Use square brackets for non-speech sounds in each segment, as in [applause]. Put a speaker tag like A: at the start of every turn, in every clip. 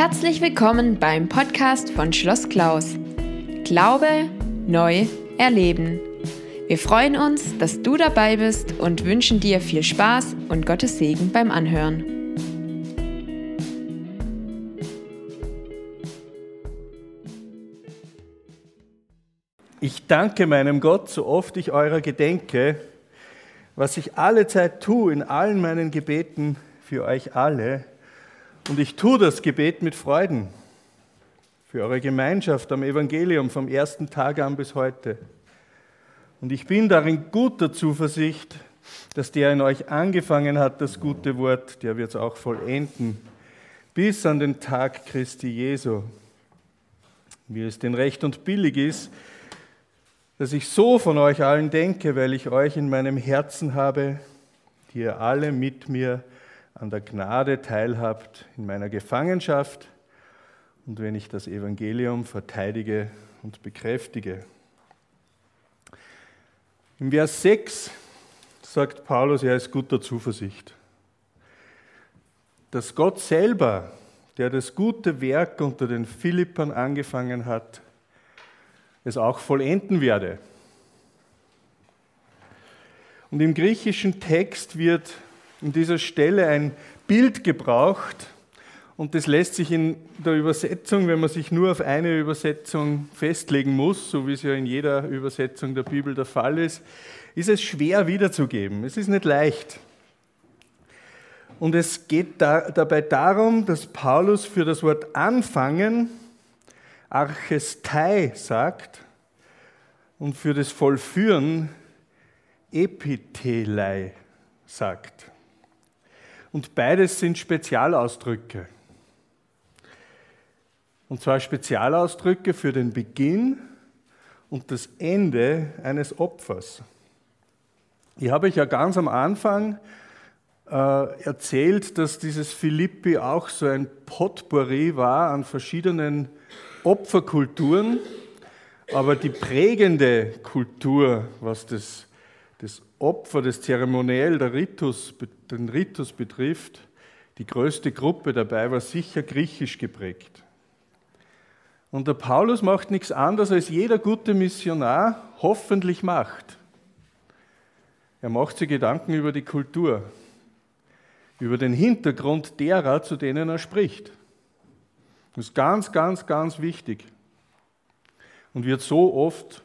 A: Herzlich willkommen beim Podcast von Schloss Klaus. Glaube neu erleben. Wir freuen uns, dass du dabei bist und wünschen dir viel Spaß und Gottes Segen beim Anhören.
B: Ich danke meinem Gott, so oft ich eurer gedenke, was ich alle Zeit tue in allen meinen Gebeten für euch alle und ich tue das Gebet mit Freuden für eure Gemeinschaft am Evangelium vom ersten Tag an bis heute. Und ich bin darin guter Zuversicht, dass der in euch angefangen hat, das gute Wort, der wird es auch vollenden, bis an den Tag Christi Jesu. Wie es denn recht und billig ist, dass ich so von euch allen denke, weil ich euch in meinem Herzen habe, die ihr alle mit mir an der Gnade teilhabt in meiner Gefangenschaft und wenn ich das Evangelium verteidige und bekräftige. Im Vers 6 sagt Paulus, er ist guter Zuversicht, dass Gott selber, der das gute Werk unter den Philippern angefangen hat, es auch vollenden werde. Und im griechischen Text wird in dieser Stelle ein Bild gebraucht und das lässt sich in der Übersetzung, wenn man sich nur auf eine Übersetzung festlegen muss, so wie es ja in jeder Übersetzung der Bibel der Fall ist, ist es schwer wiederzugeben. Es ist nicht leicht. Und es geht da, dabei darum, dass Paulus für das Wort anfangen Archestei sagt und für das Vollführen Epithelei sagt. Und beides sind Spezialausdrücke. Und zwar Spezialausdrücke für den Beginn und das Ende eines Opfers. Ich habe euch ja ganz am Anfang äh, erzählt, dass dieses Philippi auch so ein Potpourri war an verschiedenen Opferkulturen, aber die prägende Kultur, was das das Opfer, das Zeremoniell, der Ritus, den Ritus betrifft, die größte Gruppe dabei war sicher griechisch geprägt. Und der Paulus macht nichts anderes, als jeder gute Missionar hoffentlich macht. Er macht sich Gedanken über die Kultur, über den Hintergrund derer, zu denen er spricht. Das ist ganz, ganz, ganz wichtig und wird so oft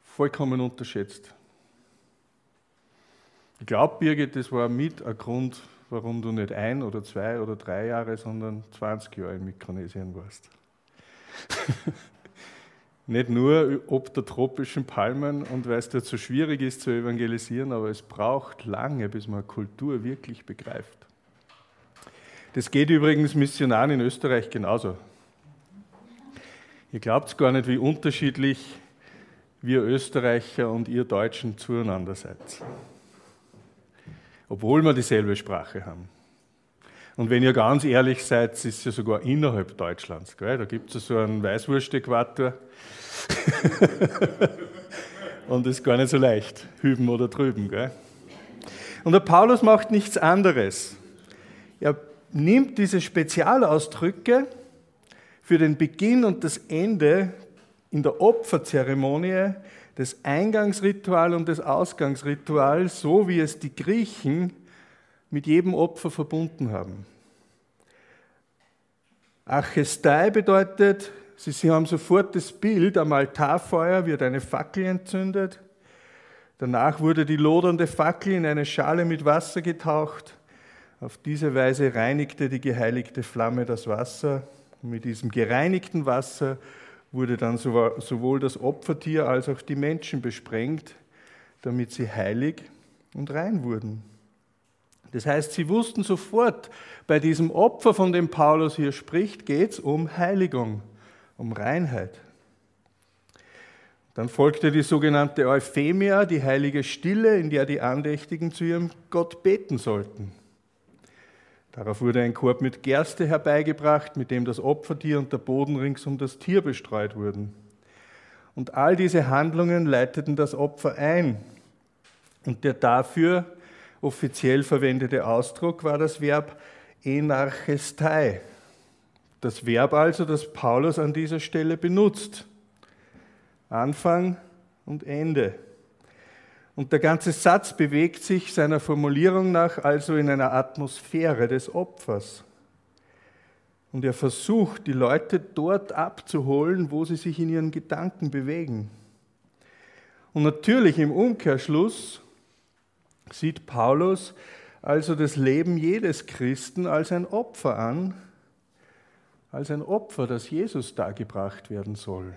B: vollkommen unterschätzt. Ich glaube, Birgit, das war mit ein Grund, warum du nicht ein oder zwei oder drei Jahre, sondern 20 Jahre in Mikronesien warst. [laughs] nicht nur ob der tropischen Palmen und weil es dort so schwierig ist zu evangelisieren, aber es braucht lange, bis man Kultur wirklich begreift. Das geht übrigens Missionaren in Österreich genauso. Ihr glaubt gar nicht, wie unterschiedlich wir Österreicher und ihr Deutschen zueinander seid obwohl wir dieselbe Sprache haben. Und wenn ihr ganz ehrlich seid, ist es ja sogar innerhalb Deutschlands. Gell? Da gibt es so einen Weißwurst-Äquator. [laughs] Und ist gar nicht so leicht, hüben oder drüben. Gell? Und der Paulus macht nichts anderes. Er nimmt diese Spezialausdrücke für den Beginn und das Ende in der Opferzeremonie das Eingangsritual und das Ausgangsritual, so wie es die Griechen mit jedem Opfer verbunden haben. Archestai bedeutet, sie haben sofort das Bild, am Altarfeuer wird eine Fackel entzündet. Danach wurde die lodernde Fackel in eine Schale mit Wasser getaucht. Auf diese Weise reinigte die geheiligte Flamme das Wasser. Mit diesem gereinigten Wasser wurde dann sowohl das Opfertier als auch die Menschen besprengt, damit sie heilig und rein wurden. Das heißt, sie wussten sofort, bei diesem Opfer, von dem Paulus hier spricht, geht es um Heiligung, um Reinheit. Dann folgte die sogenannte Euphemia, die heilige Stille, in der die Andächtigen zu ihrem Gott beten sollten. Darauf wurde ein Korb mit Gerste herbeigebracht, mit dem das Opfertier und der Boden rings um das Tier bestreut wurden. Und all diese Handlungen leiteten das Opfer ein. Und der dafür offiziell verwendete Ausdruck war das Verb enarchestai. Das Verb also, das Paulus an dieser Stelle benutzt. Anfang und Ende. Und der ganze Satz bewegt sich seiner Formulierung nach also in einer Atmosphäre des Opfers. Und er versucht, die Leute dort abzuholen, wo sie sich in ihren Gedanken bewegen. Und natürlich im Umkehrschluss sieht Paulus also das Leben jedes Christen als ein Opfer an, als ein Opfer, das Jesus dargebracht werden soll.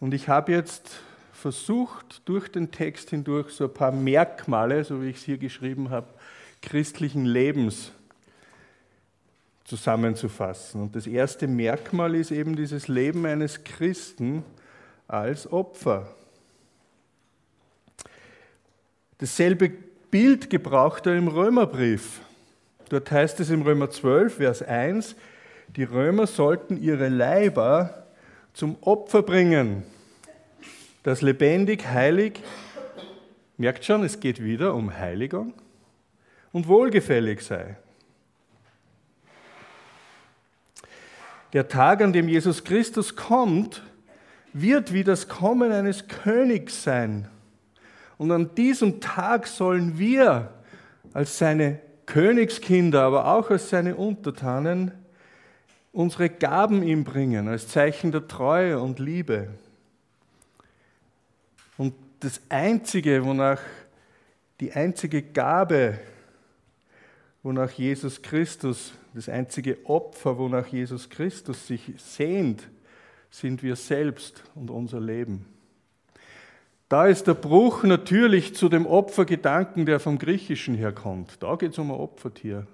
B: Und ich habe jetzt versucht, durch den Text hindurch so ein paar Merkmale, so wie ich es hier geschrieben habe, christlichen Lebens zusammenzufassen. Und das erste Merkmal ist eben dieses Leben eines Christen als Opfer. Dasselbe Bild gebraucht er im Römerbrief. Dort heißt es im Römer 12, Vers 1, die Römer sollten ihre Leiber zum Opfer bringen, das lebendig, heilig, merkt schon, es geht wieder um Heiligung und wohlgefällig sei. Der Tag, an dem Jesus Christus kommt, wird wie das Kommen eines Königs sein. Und an diesem Tag sollen wir als seine Königskinder, aber auch als seine Untertanen, unsere Gaben ihm bringen, als Zeichen der Treue und Liebe. Das Einzige, wonach die einzige Gabe, wonach Jesus Christus, das einzige Opfer, wonach Jesus Christus sich sehnt, sind wir selbst und unser Leben. Da ist der Bruch natürlich zu dem Opfergedanken, der vom Griechischen herkommt. Da geht es um ein Opfertier.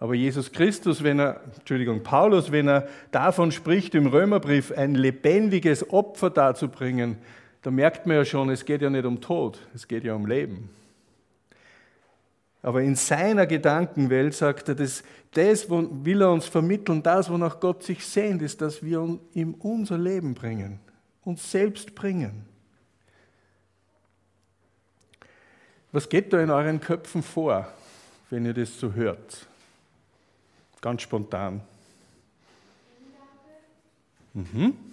B: Aber Jesus Christus, wenn er, Entschuldigung, Paulus, wenn er davon spricht im Römerbrief, ein lebendiges Opfer darzubringen, da merkt man ja schon, es geht ja nicht um Tod, es geht ja um Leben. Aber in seiner Gedankenwelt sagt er, das, das will er uns vermitteln, das, wonach Gott sich sehnt, ist, dass wir ihm unser Leben bringen, uns selbst bringen. Was geht da in euren Köpfen vor, wenn ihr das so hört? Ganz spontan. Mhm.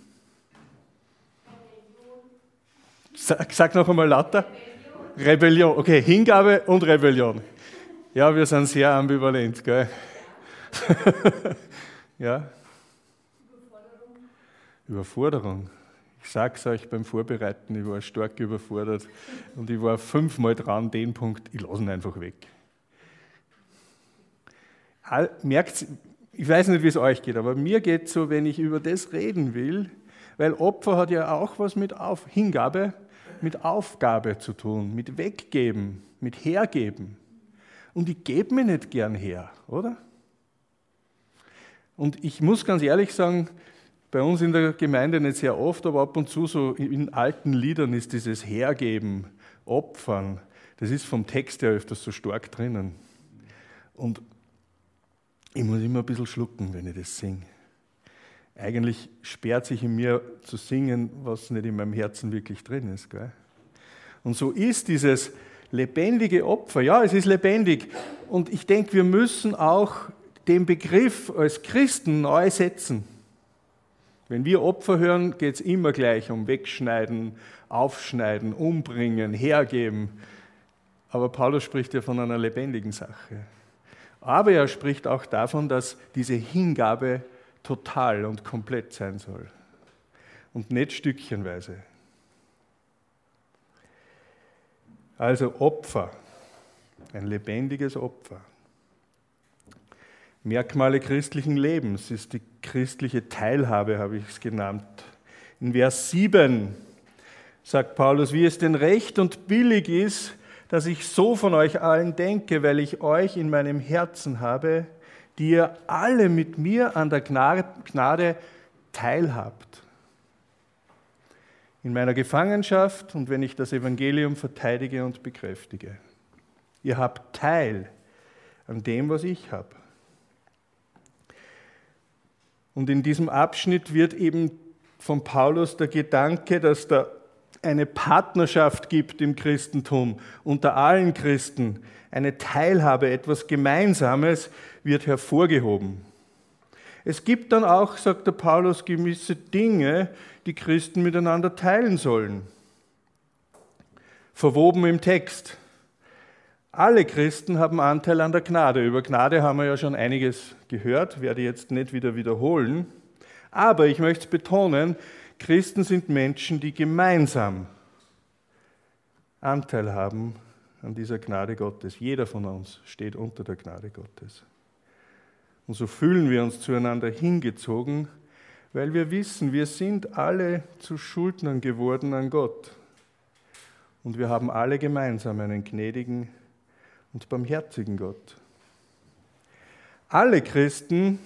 B: Sag, sag noch einmal lauter. Rebellion. Okay, Hingabe und Rebellion. Ja, wir sind sehr ambivalent, gell? [laughs] ja? Überforderung. Ich sage es euch beim Vorbereiten, ich war stark überfordert und ich war fünfmal dran, den Punkt, ich lasse ihn einfach weg. Merkt, ich weiß nicht, wie es euch geht, aber mir geht so, wenn ich über das reden will, weil Opfer hat ja auch was mit Auf Hingabe, mit Aufgabe zu tun, mit Weggeben, mit Hergeben. Und ich gebe mir nicht gern her, oder? Und ich muss ganz ehrlich sagen, bei uns in der Gemeinde nicht sehr oft, aber ab und zu so in alten Liedern ist dieses Hergeben, Opfern, das ist vom Text her öfters so stark drinnen. Und ich muss immer ein bisschen schlucken, wenn ich das singe. Eigentlich sperrt sich in mir zu singen, was nicht in meinem Herzen wirklich drin ist. Gell? Und so ist dieses lebendige Opfer, ja, es ist lebendig. Und ich denke, wir müssen auch den Begriff als Christen neu setzen. Wenn wir Opfer hören, geht es immer gleich um Wegschneiden, Aufschneiden, Umbringen, Hergeben. Aber Paulus spricht ja von einer lebendigen Sache. Aber er spricht auch davon, dass diese Hingabe total und komplett sein soll und nicht stückchenweise. Also Opfer, ein lebendiges Opfer. Merkmale christlichen Lebens ist die christliche Teilhabe, habe ich es genannt. In Vers 7 sagt Paulus, wie es denn recht und billig ist, dass ich so von euch allen denke, weil ich euch in meinem Herzen habe, die ihr alle mit mir an der Gnade teilhabt. In meiner Gefangenschaft und wenn ich das Evangelium verteidige und bekräftige. Ihr habt Teil an dem, was ich habe. Und in diesem Abschnitt wird eben von Paulus der Gedanke, dass da eine Partnerschaft gibt im Christentum unter allen Christen, eine Teilhabe, etwas Gemeinsames wird hervorgehoben. Es gibt dann auch, sagt der Paulus, gewisse Dinge, die Christen miteinander teilen sollen. Verwoben im Text. Alle Christen haben Anteil an der Gnade. Über Gnade haben wir ja schon einiges gehört, werde jetzt nicht wieder wiederholen. Aber ich möchte es betonen, Christen sind Menschen, die gemeinsam Anteil haben an dieser Gnade Gottes. Jeder von uns steht unter der Gnade Gottes. Und so fühlen wir uns zueinander hingezogen, weil wir wissen, wir sind alle zu Schuldnern geworden an Gott. Und wir haben alle gemeinsam einen gnädigen und barmherzigen Gott. Alle Christen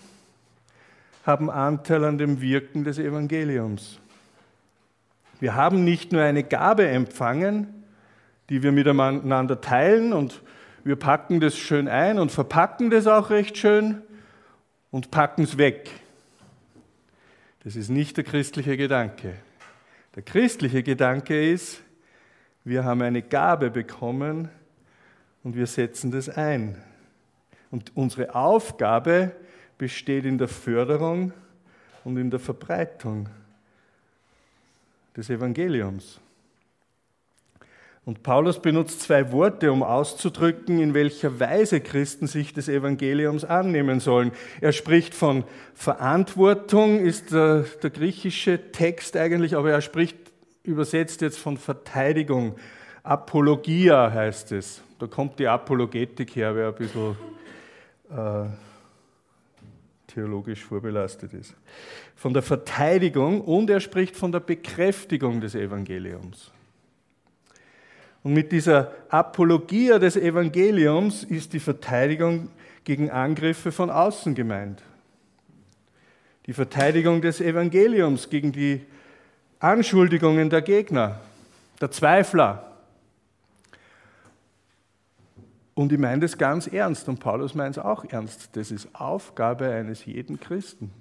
B: haben Anteil an dem Wirken des Evangeliums. Wir haben nicht nur eine Gabe empfangen, die wir miteinander teilen und wir packen das schön ein und verpacken das auch recht schön und packen es weg. Das ist nicht der christliche Gedanke. Der christliche Gedanke ist, wir haben eine Gabe bekommen, und wir setzen das ein. Und unsere Aufgabe besteht in der Förderung und in der Verbreitung des Evangeliums. Und Paulus benutzt zwei Worte, um auszudrücken, in welcher Weise Christen sich des Evangeliums annehmen sollen. Er spricht von Verantwortung, ist der, der griechische Text eigentlich, aber er spricht übersetzt jetzt von Verteidigung. Apologia heißt es. Da kommt die Apologetik her, wer ein bisschen äh, theologisch vorbelastet ist. Von der Verteidigung und er spricht von der Bekräftigung des Evangeliums. Und mit dieser Apologia des Evangeliums ist die Verteidigung gegen Angriffe von außen gemeint. Die Verteidigung des Evangeliums gegen die Anschuldigungen der Gegner, der Zweifler, Und ich meine das ganz ernst und Paulus meint es auch ernst. Das ist Aufgabe eines jeden Christen.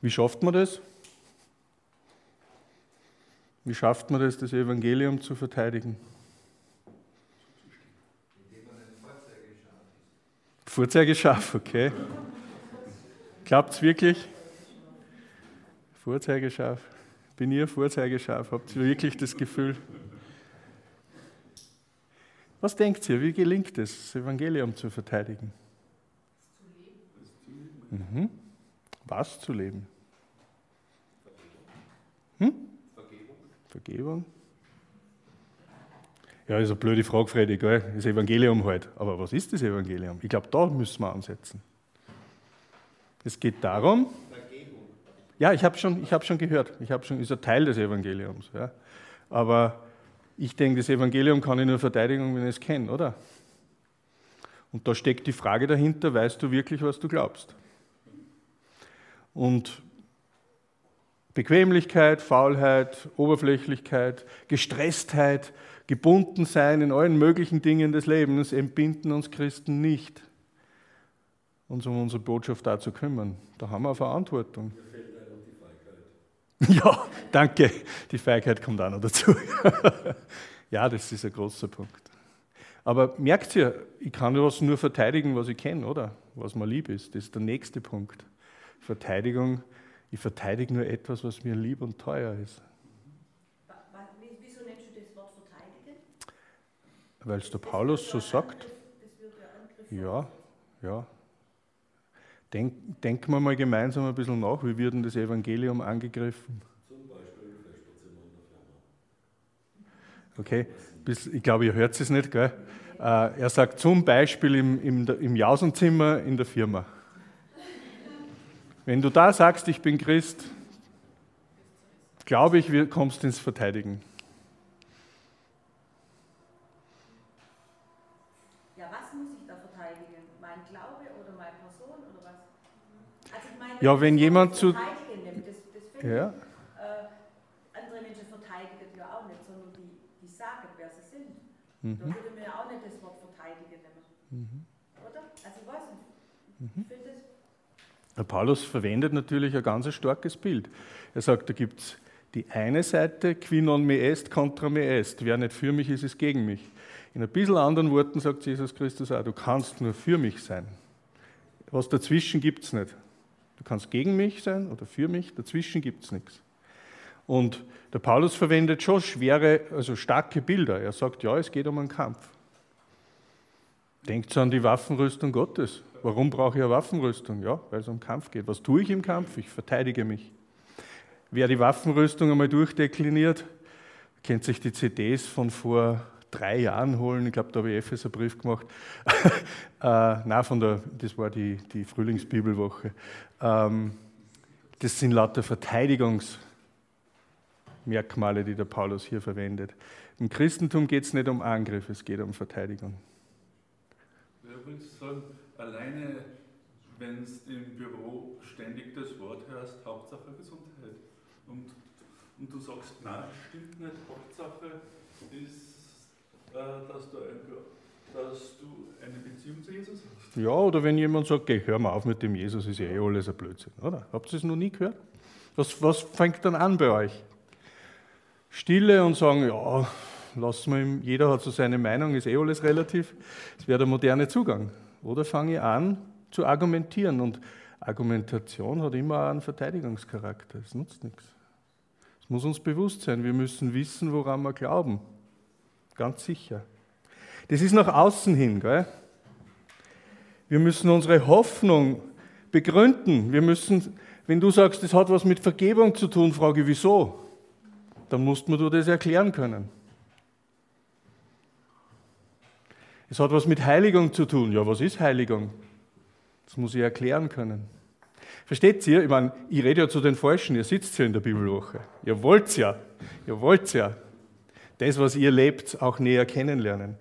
B: Wie schafft man das? Wie schafft man das, das Evangelium zu verteidigen? Vorzeigeschaf, okay. Klappt es wirklich? Vorzeigeschaf. Bin ihr Vorzeigeschaf? Habt ihr wirklich das Gefühl? Was denkt ihr, wie gelingt es, das Evangelium zu verteidigen? Mhm. Was zu leben? Hm? Vergebung. Ja, ist eine blöde Frage, Freddy, gell? das Evangelium halt. Aber was ist das Evangelium? Ich glaube, da müssen wir ansetzen. Es geht darum. Vergebung. Ja, ich habe schon, hab schon gehört. Ich habe schon, ist ein Teil des Evangeliums. Ja. Aber ich denke, das Evangelium kann ich nur verteidigen, wenn ich es kenne, oder? Und da steckt die Frage dahinter, weißt du wirklich, was du glaubst? Und Bequemlichkeit, Faulheit, Oberflächlichkeit, Gestresstheit, gebunden sein in allen möglichen Dingen des Lebens entbinden uns Christen nicht, uns um unsere Botschaft da zu kümmern. Da haben wir eine Verantwortung. [laughs] Ja, danke. Die Feigheit kommt auch noch dazu. [laughs] ja, das ist ein großer Punkt. Aber merkt ihr, ich kann was nur verteidigen, was ich kenne, oder? Was mir lieb ist. Das ist der nächste Punkt. Verteidigung, ich verteidige nur etwas, was mir lieb und teuer ist.
C: Wieso nennst du das Wort verteidigen?
B: Weil es der Paulus so sagt. Ja, ja. Denk, denken wir mal gemeinsam ein bisschen nach, wie wird denn das Evangelium angegriffen? Zum Beispiel in der. Okay, ich glaube, ihr hört es nicht, gell? Äh, er sagt zum Beispiel im, im, im Jausenzimmer in der Firma. Wenn du da sagst, ich bin Christ, glaube ich, kommst du ins Verteidigen. Ja, wenn jemand zu. Das, das ja.
C: Äh, andere Menschen verteidigen ja auch nicht, sondern die, die sagen, wer sie sind. Mhm. Da würde man ja auch nicht das Wort verteidigen nehmen. Mhm. Oder? Also ich weiß nicht. Mhm. Ich finde
B: Der Paulus verwendet natürlich ein ganz starkes Bild. Er sagt, da gibt es die eine Seite, qui non me est, contra me est. Wer nicht für mich ist, ist gegen mich. In ein bisschen anderen Worten sagt Jesus Christus auch, du kannst nur für mich sein. Was dazwischen gibt es nicht. Du kannst gegen mich sein oder für mich, dazwischen gibt es nichts. Und der Paulus verwendet schon schwere, also starke Bilder. Er sagt, ja, es geht um einen Kampf. Denkt an die Waffenrüstung Gottes. Warum brauche ich eine Waffenrüstung? Ja, weil es um Kampf geht. Was tue ich im Kampf? Ich verteidige mich. Wer die Waffenrüstung einmal durchdekliniert, kennt sich die CDs von vor drei Jahren holen. Ich glaube, da habe ich Epheser Brief gemacht. [laughs] äh, nein, von der, das war die, die Frühlingsbibelwoche. Ähm, das sind lauter Verteidigungsmerkmale, die der Paulus hier verwendet. Im Christentum geht es nicht um Angriff, es geht um Verteidigung.
D: Ja, würde sagen, alleine wenn es im Büro ständig das Wort hörst, Hauptsache Gesundheit. Und, und du sagst, nein, stimmt nicht, Hauptsache ist äh, dass du, dass du eine Beziehung zu Jesus hast.
B: Ja, oder wenn jemand sagt, geh, hör mal auf mit dem Jesus, ist ja eh alles ein Blödsinn, oder? Habt ihr das noch nie gehört? Was, was fängt dann an bei euch? Stille und sagen, ja, lass mal, jeder hat so seine Meinung, ist eh alles relativ. Das wäre der moderne Zugang. Oder fange ich an zu argumentieren und Argumentation hat immer einen Verteidigungscharakter, es nutzt nichts. Es muss uns bewusst sein, wir müssen wissen, woran wir glauben. Ganz sicher. Das ist nach außen hin. Gell? Wir müssen unsere Hoffnung begründen. Wir müssen, wenn du sagst, das hat was mit Vergebung zu tun, frage ich, wieso? Dann musst du das erklären können. Es hat was mit Heiligung zu tun. Ja, was ist Heiligung? Das muss ich erklären können. Versteht ihr? Ich meine, ich rede ja zu den Falschen, ihr sitzt ja in der Bibelwoche. Ihr wollt's ja. Ihr wollt's ja das, was ihr lebt, auch näher kennenlernen.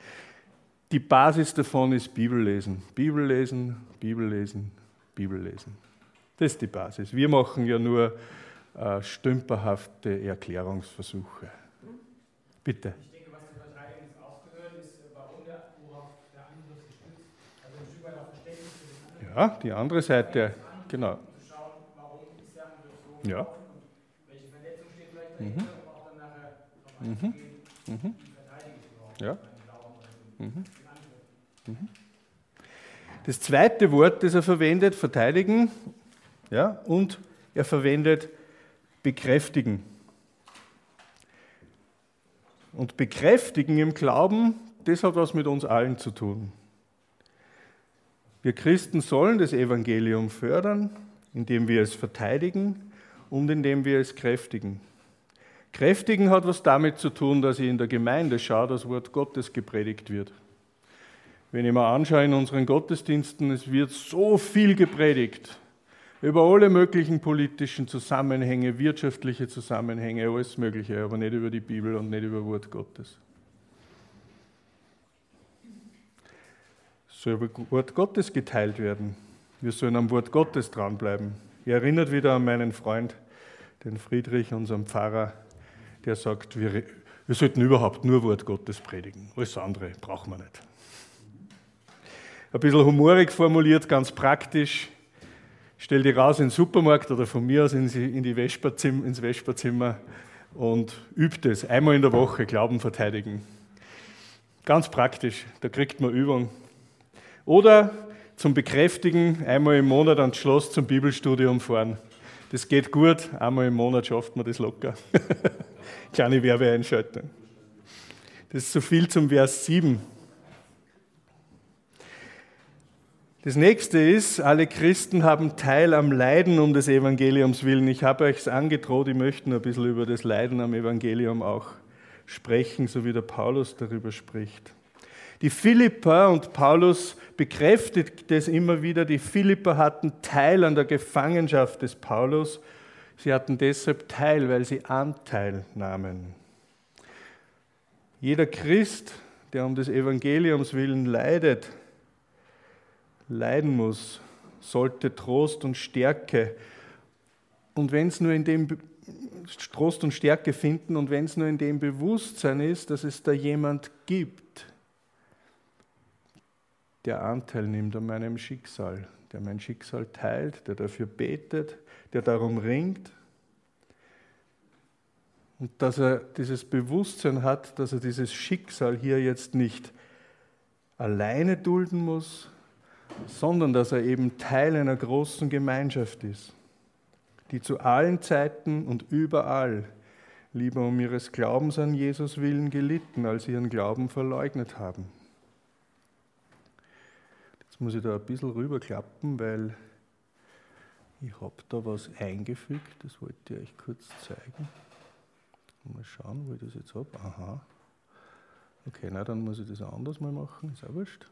B: Die Basis davon ist Bibellesen. Bibellesen, Bibellesen, Bibellesen. Das ist die Basis. Wir machen ja nur äh, stümperhafte Erklärungsversuche. Bitte. Ich denke, was der Verteidigung ist auch gehört, ist, warum der, worauf der Angriff gestützt. Also ein Stück weit auch Verständnis für den anderen. Ja, die andere Seite, genau. Ja. welche Verletzung steht vielleicht dahinter, um auch dann nachher darauf mhm. Mhm. Ja. Mhm. Mhm. Das zweite Wort, das er verwendet, verteidigen, ja, und er verwendet bekräftigen. Und bekräftigen im Glauben, das hat was mit uns allen zu tun. Wir Christen sollen das Evangelium fördern, indem wir es verteidigen und indem wir es kräftigen. Kräftigen hat was damit zu tun, dass ich in der Gemeinde schaue, das Wort Gottes gepredigt wird. Wenn ich mir anschaue in unseren Gottesdiensten, es wird so viel gepredigt über alle möglichen politischen Zusammenhänge, wirtschaftliche Zusammenhänge, alles Mögliche, aber nicht über die Bibel und nicht über Wort Gottes. Soll über Wort Gottes geteilt werden. Wir sollen am Wort Gottes dranbleiben. Ich erinnert wieder an meinen Freund, den Friedrich, unseren Pfarrer, der sagt, wir, wir sollten überhaupt nur Wort Gottes predigen. Alles andere brauchen wir nicht. Ein bisschen humorig formuliert, ganz praktisch. Stell dich raus in den Supermarkt oder von mir aus in die Vesperzimmer, ins Vesperzimmer und üb das. Einmal in der Woche Glauben verteidigen. Ganz praktisch, da kriegt man Übung. Oder zum Bekräftigen einmal im Monat ans Schloss zum Bibelstudium fahren. Das geht gut, einmal im Monat schafft man das locker. [laughs] Kleine Werbeeinschaltung. Das ist so viel zum Vers 7. Das nächste ist, alle Christen haben Teil am Leiden um des Evangeliums willen. Ich habe euch es angedroht, ich möchte ein bisschen über das Leiden am Evangelium auch sprechen, so wie der Paulus darüber spricht. Die Philipper und Paulus bekräftigt das immer wieder, die Philipper hatten Teil an der Gefangenschaft des Paulus. Sie hatten deshalb Teil, weil sie Anteil nahmen. Jeder Christ, der um des Evangeliums willen leidet, leiden muss, sollte Trost und Stärke und wenn es nur in dem Trost und Stärke finden und wenn es nur in dem Bewusstsein ist, dass es da jemand gibt, der Anteil nimmt an meinem Schicksal, der mein Schicksal teilt, der dafür betet, der darum ringt. Und dass er dieses Bewusstsein hat, dass er dieses Schicksal hier jetzt nicht alleine dulden muss, sondern dass er eben Teil einer großen Gemeinschaft ist, die zu allen Zeiten und überall lieber um ihres Glaubens an Jesus willen gelitten, als ihren Glauben verleugnet haben. Jetzt muss ich da ein bisschen rüberklappen, weil ich habe da was eingefügt, das wollte ich euch kurz zeigen. Mal schauen, wo ich das jetzt habe. Aha. Okay, na dann muss ich das anders mal machen, ist auch wurscht.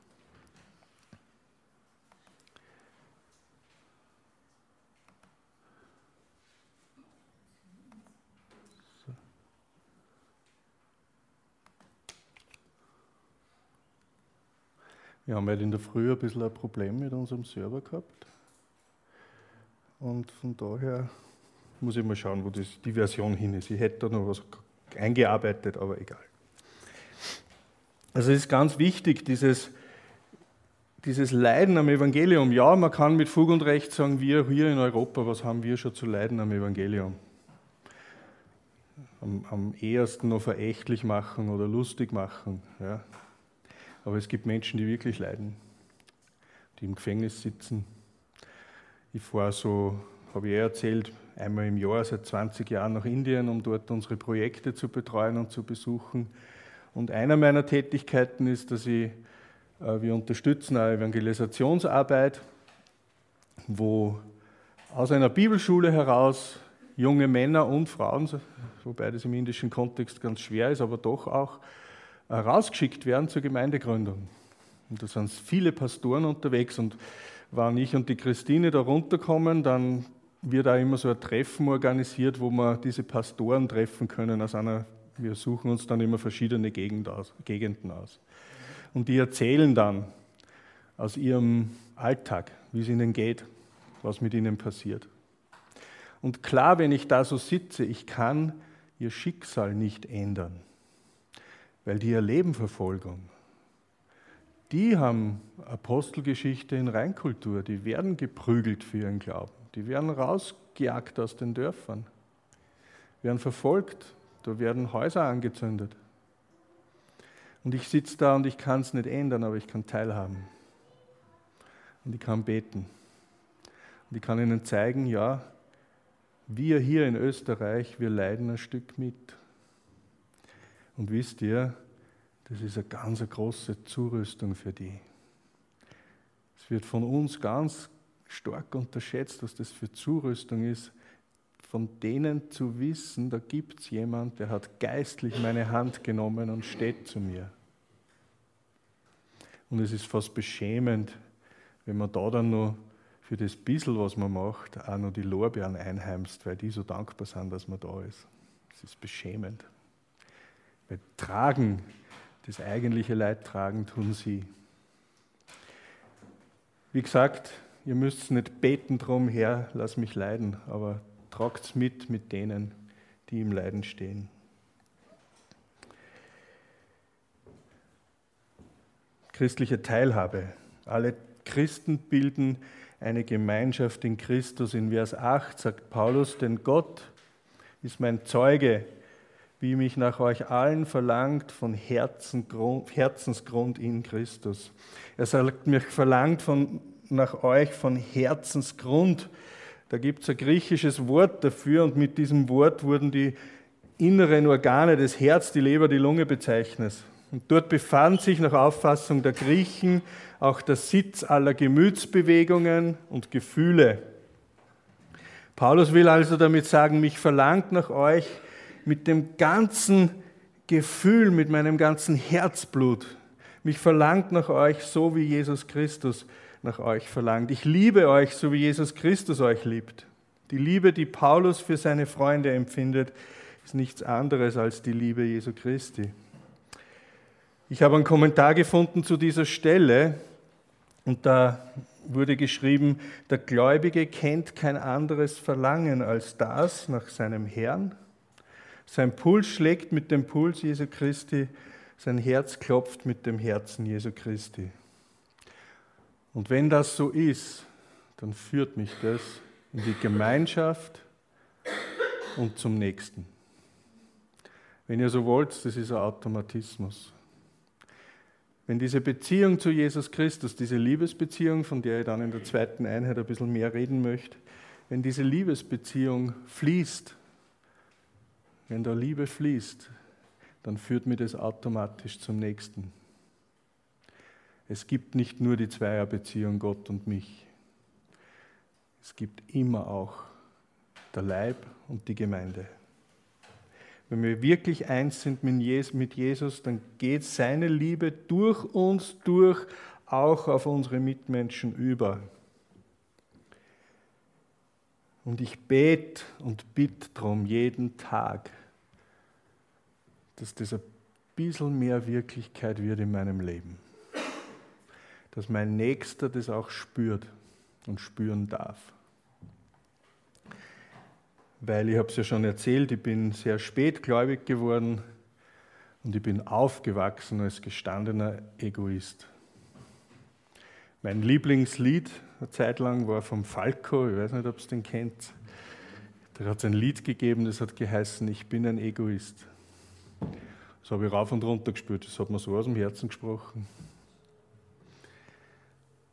B: Wir haben halt in der Früh ein bisschen ein Problem mit unserem Server gehabt. Und von daher muss ich mal schauen, wo das, die Version hin ist. Ich hätte da noch was eingearbeitet, aber egal. Also es ist ganz wichtig, dieses, dieses Leiden am Evangelium. Ja, man kann mit Fug und Recht sagen, wir hier in Europa, was haben wir schon zu leiden am Evangelium? Am, am ehesten noch verächtlich machen oder lustig machen. Ja. Aber es gibt Menschen, die wirklich leiden, die im Gefängnis sitzen. Ich fahre so, habe ich eh erzählt, einmal im Jahr seit 20 Jahren nach Indien, um dort unsere Projekte zu betreuen und zu besuchen. Und einer meiner Tätigkeiten ist, dass ich, äh, wir unterstützen eine Evangelisationsarbeit, wo aus einer Bibelschule heraus junge Männer und Frauen, wobei das im indischen Kontext ganz schwer ist, aber doch auch rausgeschickt werden zur Gemeindegründung. Und da sind viele Pastoren unterwegs und wenn ich und die Christine da runterkommen, dann wird auch immer so ein Treffen organisiert, wo wir diese Pastoren treffen können. Aus einer, wir suchen uns dann immer verschiedene Gegenden aus. Und die erzählen dann aus ihrem Alltag, wie es ihnen geht, was mit ihnen passiert. Und klar, wenn ich da so sitze, ich kann ihr Schicksal nicht ändern weil die erleben Verfolgung. Die haben Apostelgeschichte in Reinkultur, die werden geprügelt für ihren Glauben, die werden rausgejagt aus den Dörfern, werden verfolgt, da werden Häuser angezündet. Und ich sitze da und ich kann es nicht ändern, aber ich kann teilhaben. Und ich kann beten. Und ich kann ihnen zeigen, ja, wir hier in Österreich, wir leiden ein Stück mit. Und wisst ihr, das ist eine ganz große Zurüstung für die. Es wird von uns ganz stark unterschätzt, was das für Zurüstung ist, von denen zu wissen, da gibt es jemand, der hat geistlich meine Hand genommen und steht zu mir. Und es ist fast beschämend, wenn man da dann noch für das bisschen, was man macht, auch noch die Lorbeeren einheimst, weil die so dankbar sind, dass man da ist. Es ist beschämend. Tragen, das eigentliche Leid tragen, tun sie. Wie gesagt, ihr müsst nicht beten drum, Herr, lass mich leiden, aber tragt mit mit denen, die im Leiden stehen. Christliche Teilhabe. Alle Christen bilden eine Gemeinschaft in Christus. In Vers 8 sagt Paulus, denn Gott ist mein Zeuge, wie mich nach euch allen verlangt von Herzensgrund in Christus. Er sagt, mich verlangt von, nach euch von Herzensgrund. Da gibt es ein griechisches Wort dafür und mit diesem Wort wurden die inneren Organe des Herz, die Leber, die Lunge bezeichnet. Und dort befand sich nach Auffassung der Griechen auch der Sitz aller Gemütsbewegungen und Gefühle. Paulus will also damit sagen, mich verlangt nach euch mit dem ganzen Gefühl, mit meinem ganzen Herzblut. Mich verlangt nach euch, so wie Jesus Christus nach euch verlangt. Ich liebe euch, so wie Jesus Christus euch liebt. Die Liebe, die Paulus für seine Freunde empfindet, ist nichts anderes als die Liebe Jesu Christi. Ich habe einen Kommentar gefunden zu dieser Stelle und da wurde geschrieben, der Gläubige kennt kein anderes Verlangen als das nach seinem Herrn sein Puls schlägt mit dem Puls Jesu Christi, sein Herz klopft mit dem Herzen Jesu Christi. Und wenn das so ist, dann führt mich das in die Gemeinschaft und zum Nächsten. Wenn ihr so wollt, das ist ein Automatismus. Wenn diese Beziehung zu Jesus Christus, diese Liebesbeziehung, von der ich dann in der zweiten Einheit ein bisschen mehr reden möchte, wenn diese Liebesbeziehung fließt, wenn da Liebe fließt, dann führt mir das automatisch zum nächsten. Es gibt nicht nur die Zweierbeziehung Gott und mich. Es gibt immer auch der Leib und die Gemeinde. Wenn wir wirklich eins sind mit Jesus, dann geht seine Liebe durch uns durch, auch auf unsere Mitmenschen über. Und ich bete und bitte darum jeden Tag, dass das ein bisschen mehr Wirklichkeit wird in meinem Leben. Dass mein Nächster das auch spürt und spüren darf. Weil ich habe es ja schon erzählt, ich bin sehr spät gläubig geworden und ich bin aufgewachsen als gestandener Egoist. Mein Lieblingslied eine Zeit lang war vom Falco, ich weiß nicht, ob es den kennt. Da hat es ein Lied gegeben, das hat geheißen, ich bin ein Egoist. Das habe ich rauf und runter gespürt, das hat mir so aus dem Herzen gesprochen.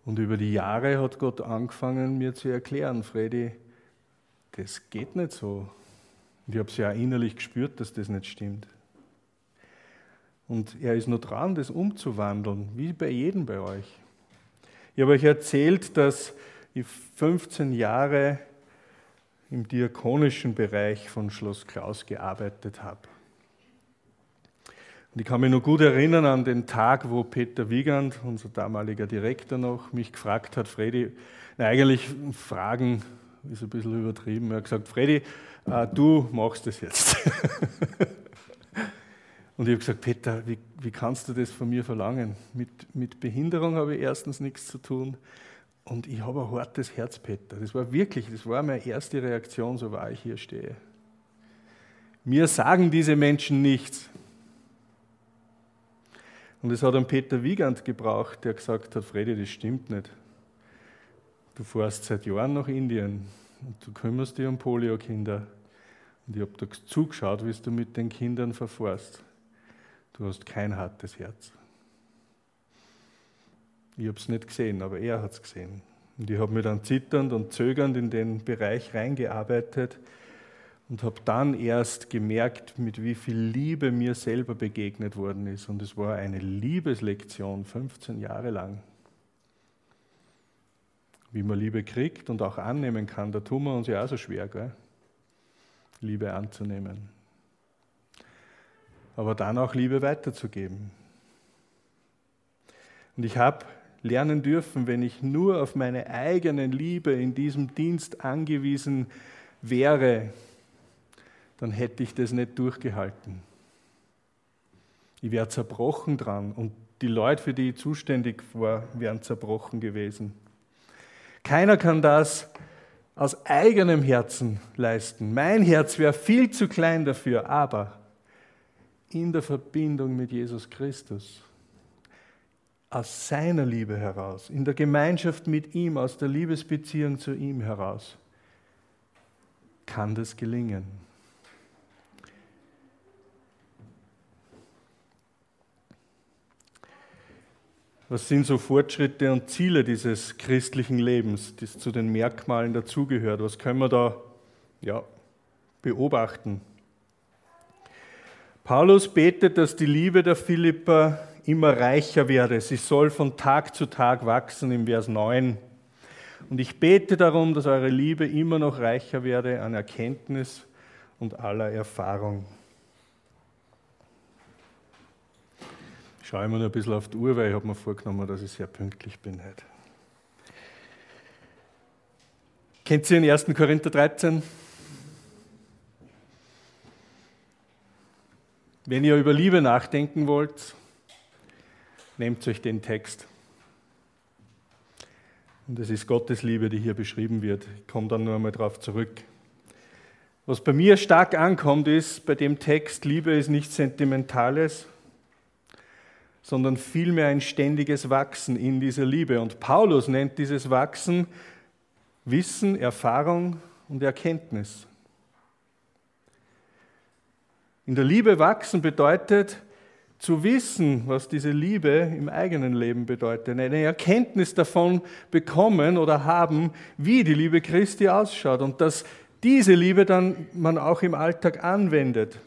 B: Und über die Jahre hat Gott angefangen, mir zu erklären, Freddy, das geht nicht so. Und ich habe es ja auch innerlich gespürt, dass das nicht stimmt. Und er ist nur dran, das umzuwandeln, wie bei jedem bei euch. Ich habe euch erzählt, dass ich 15 Jahre im diakonischen Bereich von Schloss Klaus gearbeitet habe. Und ich kann mich noch gut erinnern an den Tag, wo Peter Wiegand, unser damaliger Direktor noch, mich gefragt hat, Freddy, na, eigentlich Fragen ist ein bisschen übertrieben. Er hat gesagt, Freddy, äh, du machst das jetzt. [laughs] Und ich habe gesagt, Peter, wie, wie, kannst du das von mir verlangen? Mit, mit Behinderung habe ich erstens nichts zu tun und ich habe ein hartes Herz, Peter. Das war wirklich, das war meine erste Reaktion, so war ich hier stehe. Mir sagen diese Menschen nichts. Und es hat einen Peter Wiegand gebraucht, der gesagt hat, Freddy, das stimmt nicht. Du fährst seit Jahren nach Indien und du kümmerst dich um Polio-Kinder. Und ich habe da zugeschaut, wie du mit den Kindern verfährst. Du hast kein hartes Herz. Ich habe es nicht gesehen, aber er hat es gesehen. Und ich habe mir dann zitternd und zögernd in den Bereich reingearbeitet und habe dann erst gemerkt, mit wie viel Liebe mir selber begegnet worden ist. Und es war eine Liebeslektion, 15 Jahre lang. Wie man Liebe kriegt und auch annehmen kann, da tun wir uns ja auch so schwer, gell? Liebe anzunehmen. Aber dann auch Liebe weiterzugeben. Und ich habe lernen dürfen, wenn ich nur auf meine eigene Liebe in diesem Dienst angewiesen wäre, dann hätte ich das nicht durchgehalten. Ich wäre zerbrochen dran und die Leute, für die ich zuständig war, wären zerbrochen gewesen. Keiner kann das aus eigenem Herzen leisten. Mein Herz wäre viel zu klein dafür, aber in der Verbindung mit Jesus Christus, aus seiner Liebe heraus, in der Gemeinschaft mit ihm, aus der Liebesbeziehung zu ihm heraus, kann das gelingen. Was sind so Fortschritte und Ziele dieses christlichen Lebens, das zu den Merkmalen dazugehört? Was können wir da ja, beobachten? Paulus betet, dass die Liebe der Philipper immer reicher werde. Sie soll von Tag zu Tag wachsen im Vers 9. Und ich bete darum, dass eure Liebe immer noch reicher werde an Erkenntnis und aller Erfahrung. schaue immer noch ein bisschen auf die Uhr, weil ich habe mir vorgenommen, dass ich sehr pünktlich bin heute. Kennt ihr den 1. Korinther 13? Wenn ihr über Liebe nachdenken wollt, nehmt euch den Text. Und es ist Gottes Liebe, die hier beschrieben wird. Ich komme dann nur einmal darauf zurück. Was bei mir stark ankommt, ist bei dem Text, Liebe ist nichts Sentimentales, sondern vielmehr ein ständiges Wachsen in dieser Liebe. Und Paulus nennt dieses Wachsen Wissen, Erfahrung und Erkenntnis. In der Liebe wachsen bedeutet, zu wissen, was diese Liebe im eigenen Leben bedeutet, eine Erkenntnis davon bekommen oder haben, wie die Liebe Christi ausschaut und dass diese Liebe dann man auch im Alltag anwendet.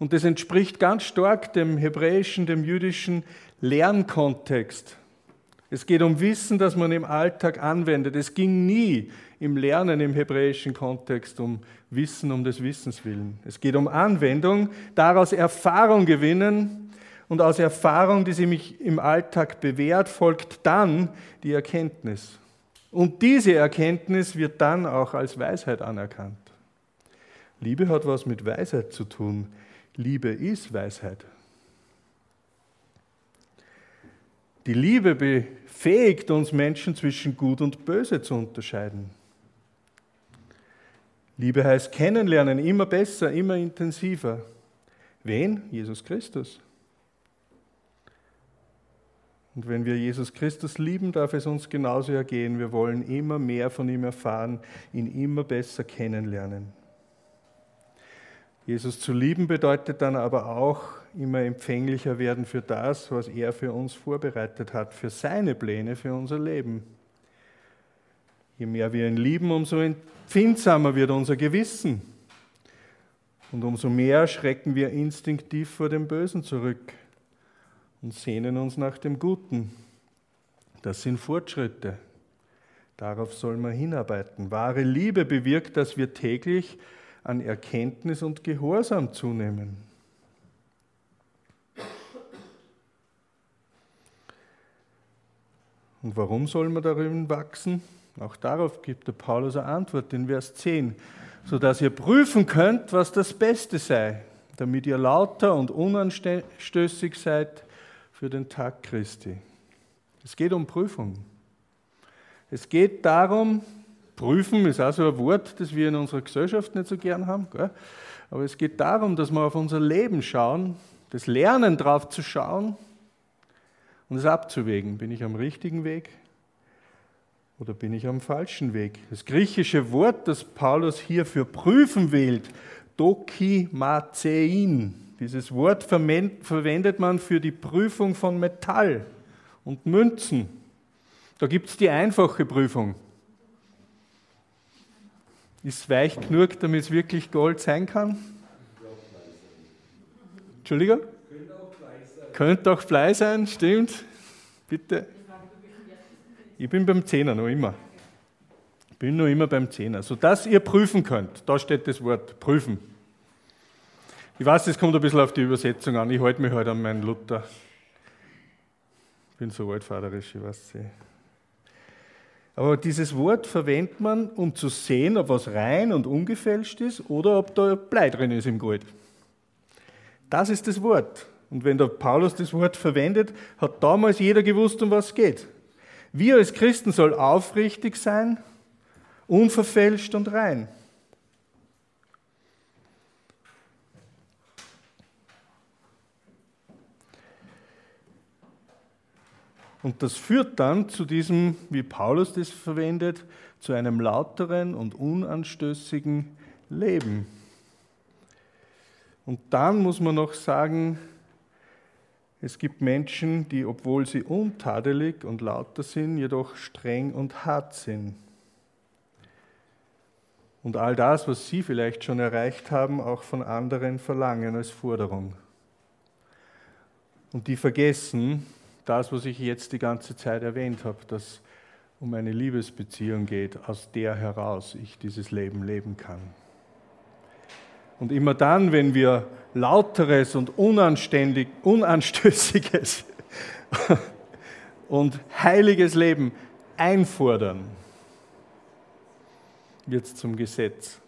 B: Und das entspricht ganz stark dem hebräischen, dem jüdischen Lernkontext. Es geht um Wissen, das man im Alltag anwendet. Es ging nie im Lernen im hebräischen Kontext um Wissen um des Wissens willen. Es geht um Anwendung, daraus Erfahrung gewinnen und aus Erfahrung, die sie mich im Alltag bewährt, folgt dann die Erkenntnis. Und diese Erkenntnis wird dann auch als Weisheit anerkannt. Liebe hat was mit Weisheit zu tun. Liebe ist Weisheit. Die Liebe befähigt uns Menschen zwischen Gut und Böse zu unterscheiden. Liebe heißt kennenlernen, immer besser, immer intensiver. Wen? Jesus Christus. Und wenn wir Jesus Christus lieben, darf es uns genauso ergehen. Wir wollen immer mehr von ihm erfahren, ihn immer besser kennenlernen. Jesus zu lieben bedeutet dann aber auch immer empfänglicher werden für das, was er für uns vorbereitet hat, für seine Pläne, für unser Leben. Je mehr wir ihn lieben, umso empfindsamer wird unser Gewissen. Und umso mehr schrecken wir instinktiv vor dem Bösen zurück und sehnen uns nach dem Guten. Das sind Fortschritte. Darauf soll man hinarbeiten. Wahre Liebe bewirkt, dass wir täglich an Erkenntnis und Gehorsam zunehmen. Und warum soll man darin wachsen? Auch darauf gibt der Paulus eine Antwort in Vers 10, sodass ihr prüfen könnt, was das Beste sei, damit ihr lauter und unanstößig seid für den Tag Christi. Es geht um Prüfung. Es geht darum, prüfen ist auch so ein Wort, das wir in unserer Gesellschaft nicht so gern haben, gell? aber es geht darum, dass wir auf unser Leben schauen, das Lernen drauf zu schauen und es abzuwägen. Bin ich am richtigen Weg oder bin ich am falschen Weg? Das griechische Wort, das Paulus hier für prüfen wählt, dokimazein. Dieses Wort verwendet man für die Prüfung von Metall und Münzen. Da gibt es die einfache Prüfung. Ist weich genug, damit es wirklich Gold sein kann? Entschuldigung? Könnte auch Blei sein, stimmt. Bitte. Ich bin beim Zehner noch immer. Ich bin noch immer beim Zehner. Sodass ihr prüfen könnt. Da steht das Wort prüfen. Ich weiß, es kommt ein bisschen auf die Übersetzung an. Ich halte mich heute halt an meinen Luther. Ich bin so altvaterisch, ich weiß nicht. Aber dieses Wort verwendet man, um zu sehen, ob was rein und ungefälscht ist oder ob da Blei drin ist im Gold. Das ist das Wort. Und wenn der Paulus das Wort verwendet, hat damals jeder gewusst, um was es geht. Wir als Christen soll aufrichtig sein, unverfälscht und rein. Und das führt dann zu diesem, wie Paulus das verwendet, zu einem lauteren und unanstößigen Leben. Und dann muss man noch sagen, es gibt Menschen, die, obwohl sie untadelig und lauter sind, jedoch streng und hart sind. Und all das, was sie vielleicht schon erreicht haben, auch von anderen verlangen als Forderung. Und die vergessen, das, was ich jetzt die ganze Zeit erwähnt habe, dass um eine Liebesbeziehung geht, aus der heraus ich dieses Leben leben kann. Und immer dann, wenn wir lauteres und unanständig, unanstößiges [laughs] und heiliges Leben einfordern, wird es zum Gesetz.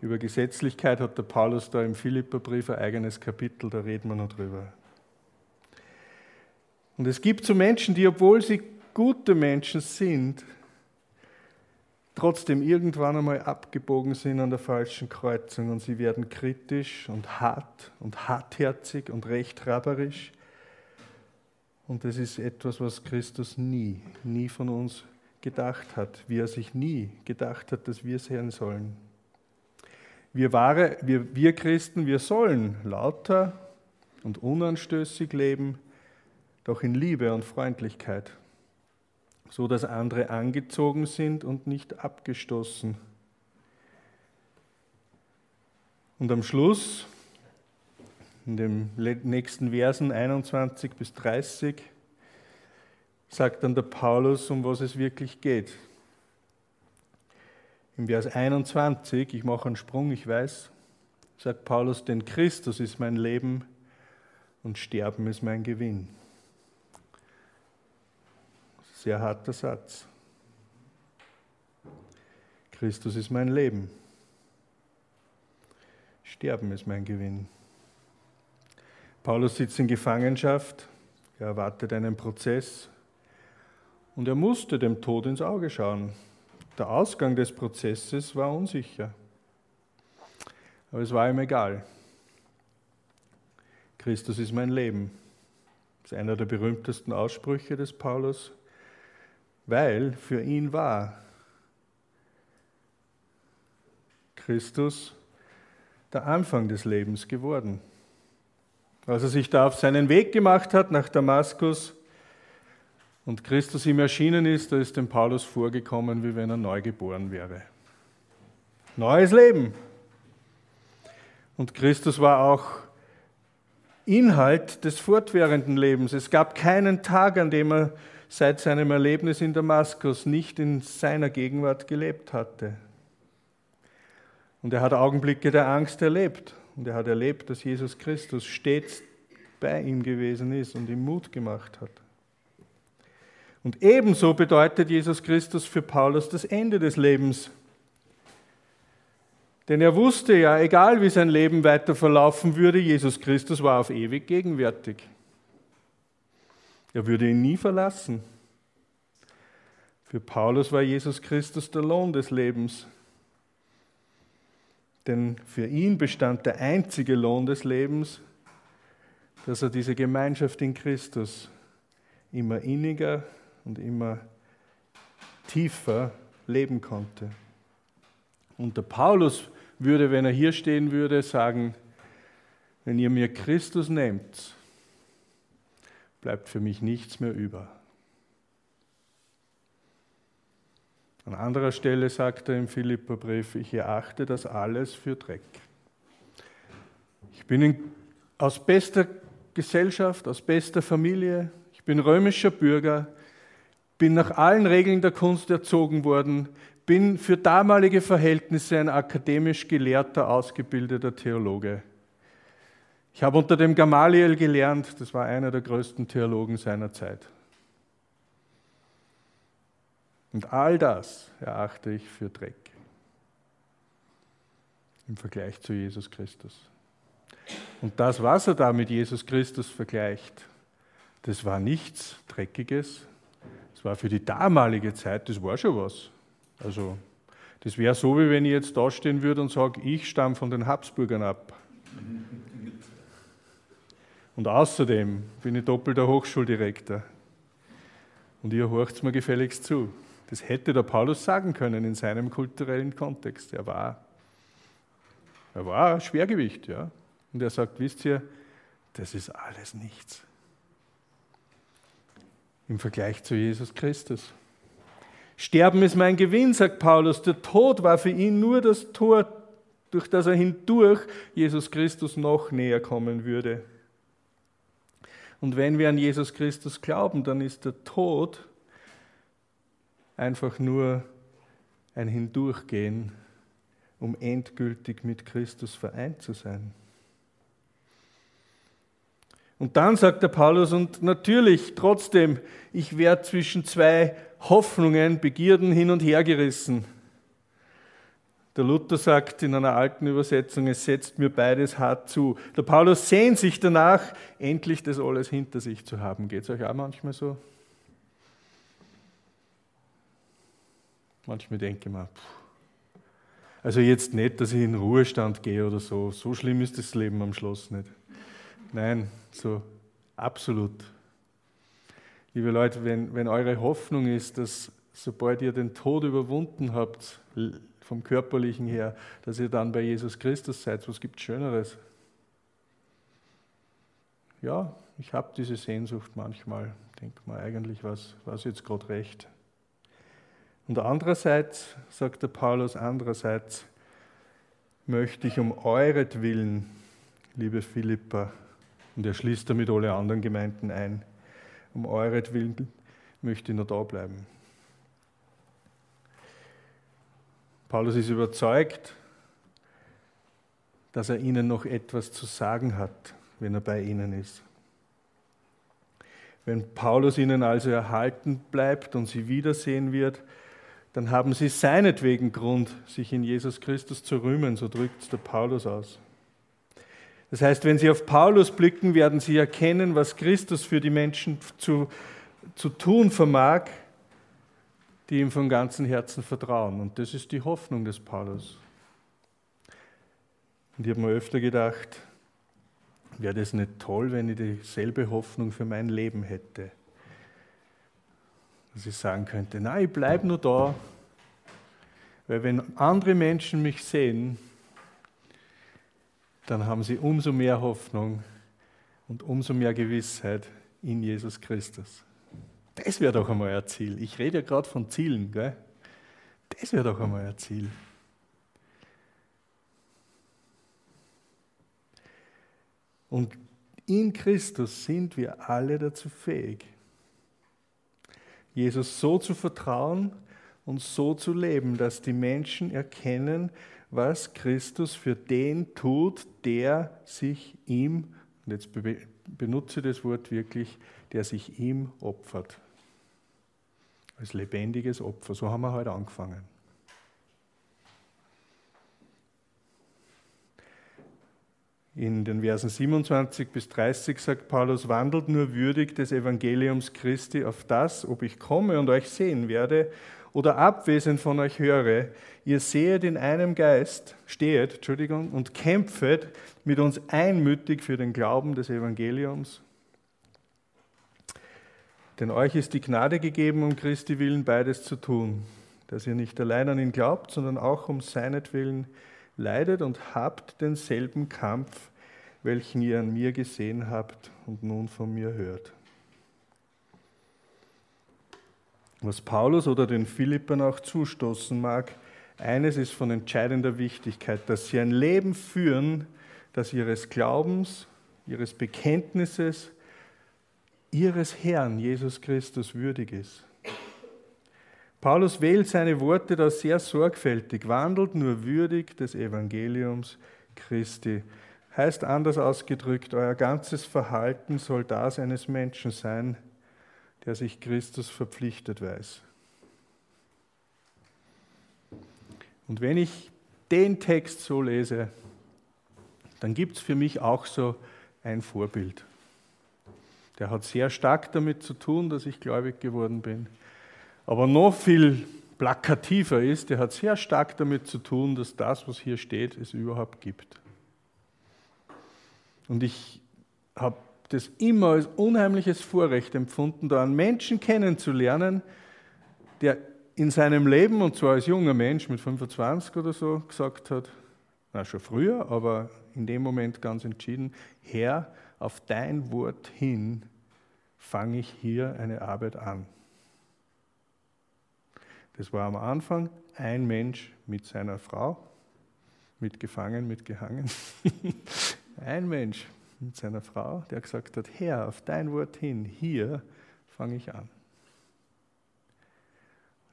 B: Über Gesetzlichkeit hat der Paulus da im Philipperbrief ein eigenes Kapitel, da reden wir noch drüber. Und es gibt so Menschen, die, obwohl sie gute Menschen sind, trotzdem irgendwann einmal abgebogen sind an der falschen Kreuzung und sie werden kritisch und hart und hartherzig und rechthaberisch. Und das ist etwas, was Christus nie, nie von uns gedacht hat, wie er sich nie gedacht hat, dass wir sein sollen. Wir, wahre, wir, wir Christen, wir sollen lauter, und unanstößig leben, doch in Liebe und Freundlichkeit, so dass andere angezogen sind und nicht abgestoßen. Und am Schluss, in den nächsten Versen 21 bis 30, sagt dann der Paulus, um was es wirklich geht. Im Vers 21, ich mache einen Sprung, ich weiß, sagt Paulus, denn Christus ist mein Leben und Sterben ist mein Gewinn. Sehr harter Satz. Christus ist mein Leben. Sterben ist mein Gewinn. Paulus sitzt in Gefangenschaft, er erwartet einen Prozess und er musste dem Tod ins Auge schauen. Der Ausgang des Prozesses war unsicher. Aber es war ihm egal. Christus ist mein Leben. Das ist einer der berühmtesten Aussprüche des Paulus, weil für ihn war Christus der Anfang des Lebens geworden. Als er sich da auf seinen Weg gemacht hat nach Damaskus und Christus ihm erschienen ist, da ist dem Paulus vorgekommen, wie wenn er neu geboren wäre. Neues Leben. Und Christus war auch Inhalt des fortwährenden Lebens. Es gab keinen Tag, an dem er seit seinem Erlebnis in Damaskus nicht in seiner Gegenwart gelebt hatte. Und er hat Augenblicke der Angst erlebt. Und er hat erlebt, dass Jesus Christus stets bei ihm gewesen ist und ihm Mut gemacht hat. Und ebenso bedeutet Jesus Christus für Paulus das Ende des Lebens. Denn er wusste ja, egal wie sein Leben weiter verlaufen würde, Jesus Christus war auf ewig gegenwärtig. Er würde ihn nie verlassen. Für Paulus war Jesus Christus der Lohn des Lebens. Denn für ihn bestand der einzige Lohn des Lebens, dass er diese Gemeinschaft in Christus immer inniger und immer tiefer leben konnte. Und der Paulus würde, wenn er hier stehen würde, sagen, wenn ihr mir Christus nehmt, bleibt für mich nichts mehr über. An anderer Stelle sagt er im Philipperbrief, ich erachte das alles für Dreck. Ich bin in, aus bester Gesellschaft, aus bester Familie, ich bin römischer Bürger, bin nach allen Regeln der Kunst erzogen worden, bin für damalige Verhältnisse ein akademisch gelehrter, ausgebildeter Theologe. Ich habe unter dem Gamaliel gelernt, das war einer der größten Theologen seiner Zeit. Und all das erachte ich für Dreck im Vergleich zu Jesus Christus. Und das, was er da mit Jesus Christus vergleicht, das war nichts Dreckiges, das war für die damalige Zeit, das war schon was. Also, das wäre so, wie wenn ich jetzt da stehen würde und sage, ich stamme von den Habsburgern ab. Und außerdem bin ich doppelter Hochschuldirektor. Und ihr horcht mir gefälligst zu. Das hätte der Paulus sagen können in seinem kulturellen Kontext. Er war, er war Schwergewicht, ja. Und er sagt, wisst ihr, das ist alles nichts im Vergleich zu Jesus Christus. Sterben ist mein Gewinn, sagt Paulus. Der Tod war für ihn nur das Tor, durch das er hindurch Jesus Christus noch näher kommen würde. Und wenn wir an Jesus Christus glauben, dann ist der Tod einfach nur ein Hindurchgehen, um endgültig mit Christus vereint zu sein. Und dann sagt der Paulus, und natürlich trotzdem, ich werde zwischen zwei Hoffnungen, Begierden hin und her gerissen. Der Luther sagt in einer alten Übersetzung, es setzt mir beides hart zu. Der Paulus sehnt sich danach, endlich das alles hinter sich zu haben. Geht es euch auch manchmal so? Manchmal denke ich mir, also jetzt nicht, dass ich in Ruhestand gehe oder so. So schlimm ist das Leben am Schluss nicht. Nein, so absolut. Liebe Leute, wenn, wenn eure Hoffnung ist, dass sobald ihr den Tod überwunden habt, vom körperlichen her, dass ihr dann bei Jesus Christus seid, was gibt Schöneres? ja, ich habe diese Sehnsucht manchmal. Denkt man eigentlich, was, was jetzt gerade recht. Und andererseits, sagt der Paulus, andererseits möchte ich um euretwillen, liebe Philippa, und er schließt damit alle anderen Gemeinden ein, um euretwillen möchte ich noch da bleiben. Paulus ist überzeugt, dass er ihnen noch etwas zu sagen hat, wenn er bei ihnen ist. Wenn Paulus ihnen also erhalten bleibt und sie wiedersehen wird, dann haben sie seinetwegen Grund, sich in Jesus Christus zu rühmen, so drückt es der Paulus aus. Das heißt, wenn sie auf Paulus blicken, werden sie erkennen, was Christus für die Menschen zu, zu tun vermag, die ihm von ganzem Herzen vertrauen. Und das ist die Hoffnung des Paulus. Und ich habe mir öfter gedacht, wäre das nicht toll, wenn ich dieselbe Hoffnung für mein Leben hätte dass ich sagen könnte, nein, ich bleibe nur da, weil wenn andere Menschen mich sehen, dann haben sie umso mehr Hoffnung und umso mehr Gewissheit in Jesus Christus. Das wäre doch einmal ein Ziel. Ich rede ja gerade von Zielen, gell? Das wäre doch einmal ein Ziel. Und in Christus sind wir alle dazu fähig. Jesus so zu vertrauen und so zu leben, dass die Menschen erkennen, was Christus für den tut, der sich ihm, und jetzt benutze das Wort wirklich, der sich ihm opfert. Als lebendiges Opfer. So haben wir heute angefangen. In den Versen 27 bis 30 sagt Paulus, wandelt nur würdig des Evangeliums Christi auf das, ob ich komme und euch sehen werde oder abwesend von euch höre. Ihr sehet in einem Geist, stehet, Entschuldigung, und kämpfet mit uns einmütig für den Glauben des Evangeliums. Denn euch ist die Gnade gegeben, um Christi willen beides zu tun, dass ihr nicht allein an ihn glaubt, sondern auch um seinetwillen leidet und habt denselben Kampf, welchen ihr an mir gesehen habt und nun von mir hört. Was Paulus oder den Philippern auch zustoßen mag, eines ist von entscheidender Wichtigkeit, dass sie ein Leben führen, das ihres Glaubens, ihres Bekenntnisses, ihres Herrn Jesus Christus würdig ist. Paulus wählt seine Worte da sehr sorgfältig, wandelt nur würdig des Evangeliums Christi Heißt anders ausgedrückt, euer ganzes Verhalten soll das eines Menschen sein, der sich Christus verpflichtet weiß. Und wenn ich den Text so lese, dann gibt es für mich auch so ein Vorbild. Der hat sehr stark damit zu tun, dass ich gläubig geworden bin. Aber noch viel plakativer ist, der hat sehr stark damit zu tun, dass das, was hier steht, es überhaupt gibt. Und ich habe das immer als unheimliches Vorrecht empfunden, da einen Menschen kennenzulernen, der in seinem Leben, und zwar als junger Mensch mit 25 oder so, gesagt hat, na schon früher, aber in dem Moment ganz entschieden, Herr, auf dein Wort hin fange ich hier eine Arbeit an. Das war am Anfang ein Mensch mit seiner Frau, mitgefangen, mitgehangen. [laughs] Ein Mensch mit seiner Frau, der gesagt hat, Herr, auf dein Wort hin, hier fange ich an.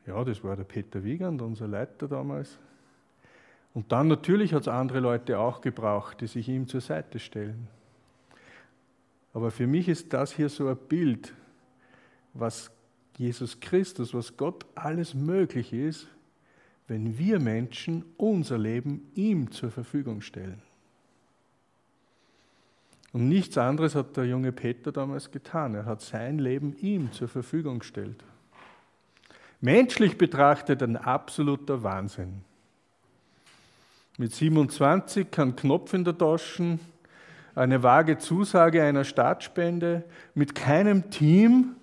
B: Ja, das war der Peter Wiegand, unser Leiter damals. Und dann natürlich hat es andere Leute auch gebraucht, die sich ihm zur Seite stellen. Aber für mich ist das hier so ein Bild, was Jesus Christus, was Gott alles möglich ist, wenn wir Menschen unser Leben ihm zur Verfügung stellen. Und nichts anderes hat der junge Peter damals getan. Er hat sein Leben ihm zur Verfügung gestellt. Menschlich betrachtet ein absoluter Wahnsinn. Mit 27 kein Knopf in der Tasche, eine vage Zusage einer Staatsspende, mit keinem Team,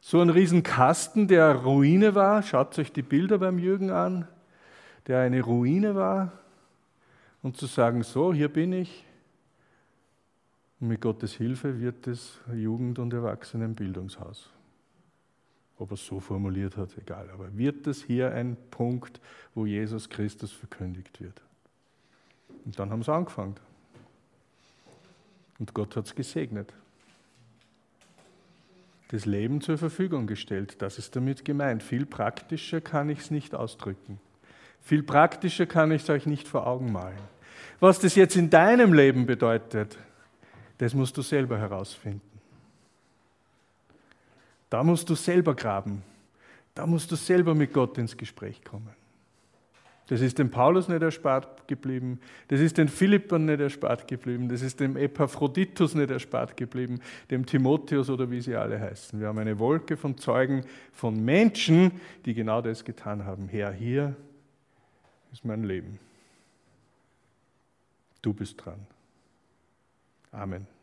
B: so ein Riesenkasten, der Ruine war. Schaut euch die Bilder beim Jürgen an, der eine Ruine war. Und zu sagen, so, hier bin ich, Und mit Gottes Hilfe wird es Jugend- und Erwachsenenbildungshaus. Ob er es so formuliert hat, egal. Aber wird das hier ein Punkt, wo Jesus Christus verkündigt wird? Und dann haben sie angefangen. Und Gott hat es gesegnet. Das Leben zur Verfügung gestellt, das ist damit gemeint. Viel praktischer kann ich es nicht ausdrücken. Viel praktischer kann ich es euch nicht vor Augen malen. Was das jetzt in deinem Leben bedeutet, das musst du selber herausfinden. Da musst du selber graben. Da musst du selber mit Gott ins Gespräch kommen. Das ist dem Paulus nicht erspart geblieben, das ist den Philippern nicht erspart geblieben, das ist dem Epaphroditus nicht erspart geblieben, dem Timotheus oder wie sie alle heißen. Wir haben eine Wolke von Zeugen, von Menschen, die genau das getan haben. Herr, hier ist mein Leben. Du bist dran. Amen.